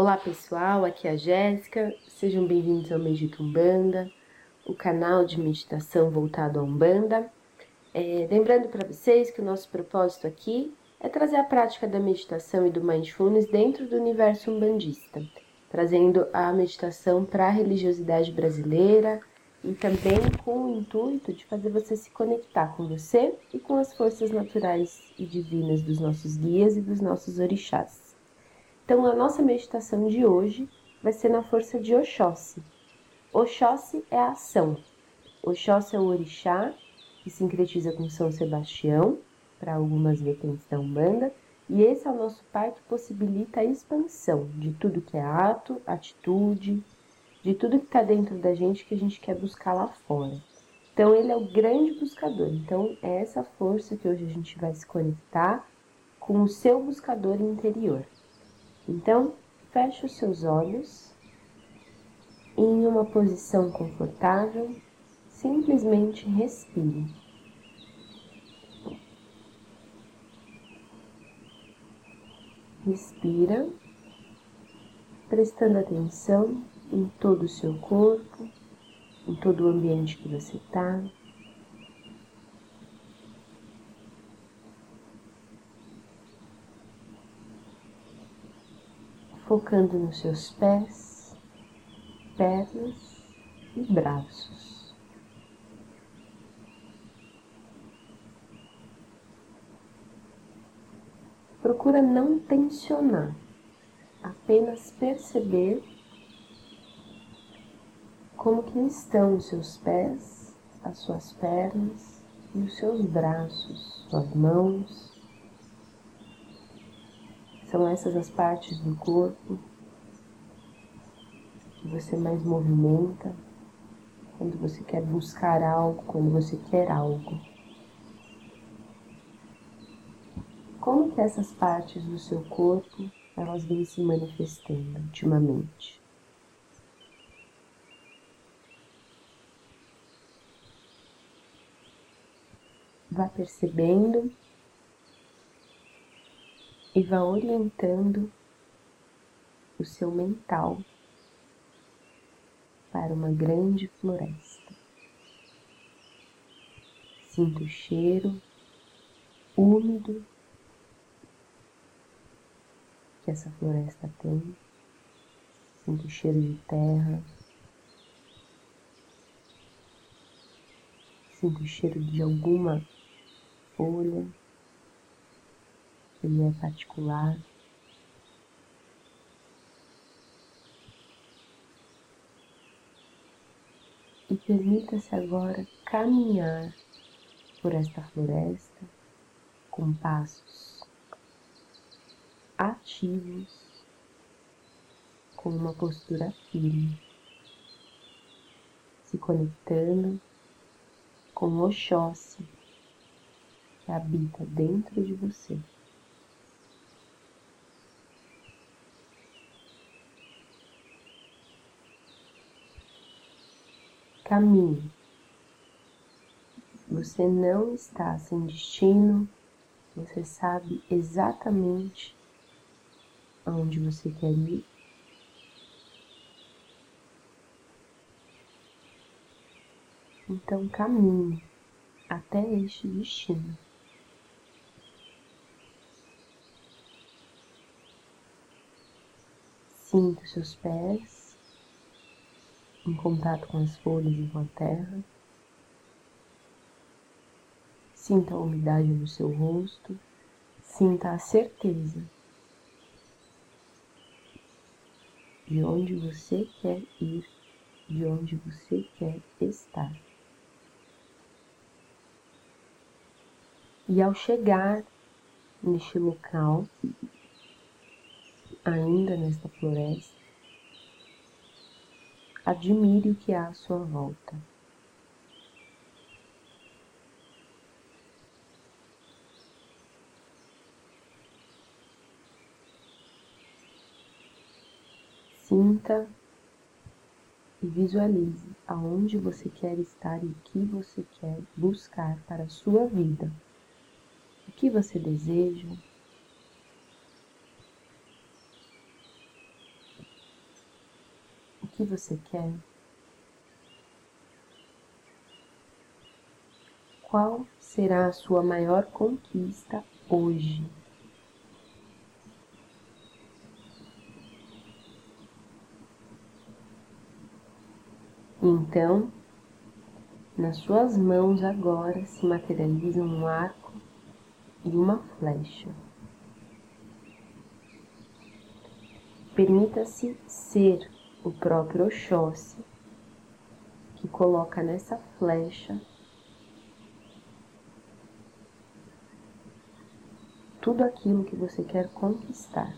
Olá pessoal, aqui é a Jéssica, sejam bem-vindos ao Medito Umbanda, o canal de meditação voltado à Umbanda. É, lembrando para vocês que o nosso propósito aqui é trazer a prática da meditação e do mindfulness dentro do universo umbandista, trazendo a meditação para a religiosidade brasileira e também com o intuito de fazer você se conectar com você e com as forças naturais e divinas dos nossos guias e dos nossos orixás. Então, a nossa meditação de hoje vai ser na força de Oxóssi. Oxóssi é a ação. Oxóssi é o orixá que sincretiza com São Sebastião, para algumas vertentes da Umbanda, e esse é o nosso pai que possibilita a expansão de tudo que é ato, atitude, de tudo que está dentro da gente que a gente quer buscar lá fora. Então, ele é o grande buscador. Então, é essa força que hoje a gente vai se conectar com o seu buscador interior. Então, feche os seus olhos em uma posição confortável, simplesmente respire. Respira, prestando atenção em todo o seu corpo, em todo o ambiente que você está. Focando nos seus pés, pernas e braços. Procura não tensionar, apenas perceber como que estão os seus pés, as suas pernas e os seus braços, suas mãos. São essas as partes do corpo que você mais movimenta quando você quer buscar algo, quando você quer algo. Como que essas partes do seu corpo elas vêm se manifestando ultimamente? vá percebendo e vá orientando o seu mental para uma grande floresta. Sinta o cheiro úmido que essa floresta tem. Sinta o cheiro de terra. Sinta o cheiro de alguma folha, ele é particular. E permita-se agora caminhar por esta floresta com passos ativos, com uma postura firme, se conectando com o Oxóssi que habita dentro de você. Caminhe. Você não está sem destino, você sabe exatamente aonde você quer ir. Então caminhe até este destino. Sinta seus pés em contato com as folhas e com a terra. Sinta a umidade no seu rosto. Sinta a certeza de onde você quer ir, de onde você quer estar. E ao chegar neste local, ainda nesta floresta, admire o que há à sua volta. Sinta e visualize aonde você quer estar e o que você quer buscar para a sua vida. O que você deseja, que você quer? Qual será a sua maior conquista hoje? Então, nas suas mãos agora se materializa um arco e uma flecha. Permita-se ser o próprio Oxóssi que coloca nessa flecha tudo aquilo que você quer conquistar.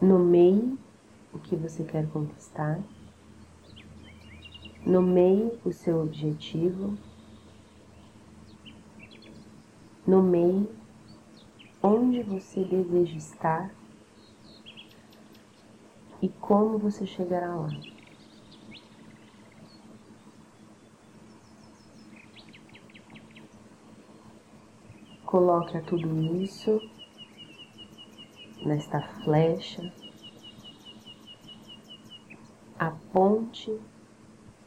Nomeie o que você quer conquistar. Nomeie o seu objetivo. Nomeie onde você deseja estar e como você chegará lá. Coloque tudo isso nesta flecha Aponte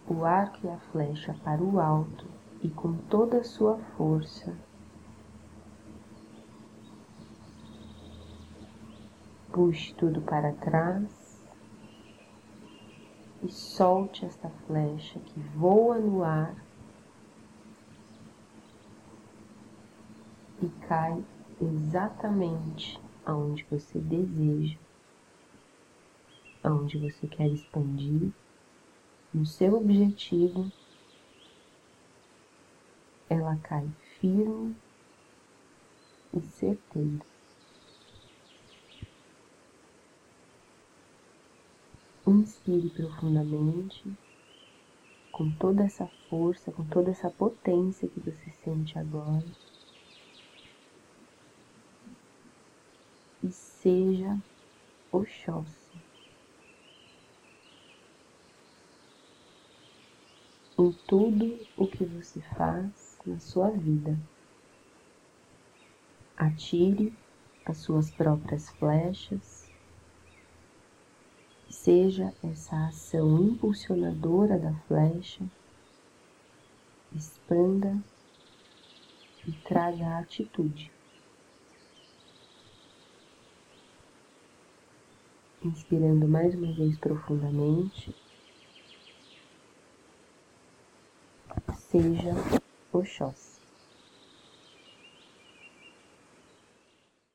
o arco e a flecha para o alto e com toda a sua força puxe tudo para trás e solte esta flecha que voa no ar e cai exatamente aonde você deseja aonde você quer expandir, no seu objetivo, ela cai firme e certeira. Inspire profundamente, com toda essa força, com toda essa potência que você sente agora. E seja Oxóssi. em tudo o que você faz na sua vida. Atire as suas próprias flechas, seja essa ação impulsionadora da flecha, expanda e traga a atitude. Inspirando mais uma vez profundamente. seja Oxóssi.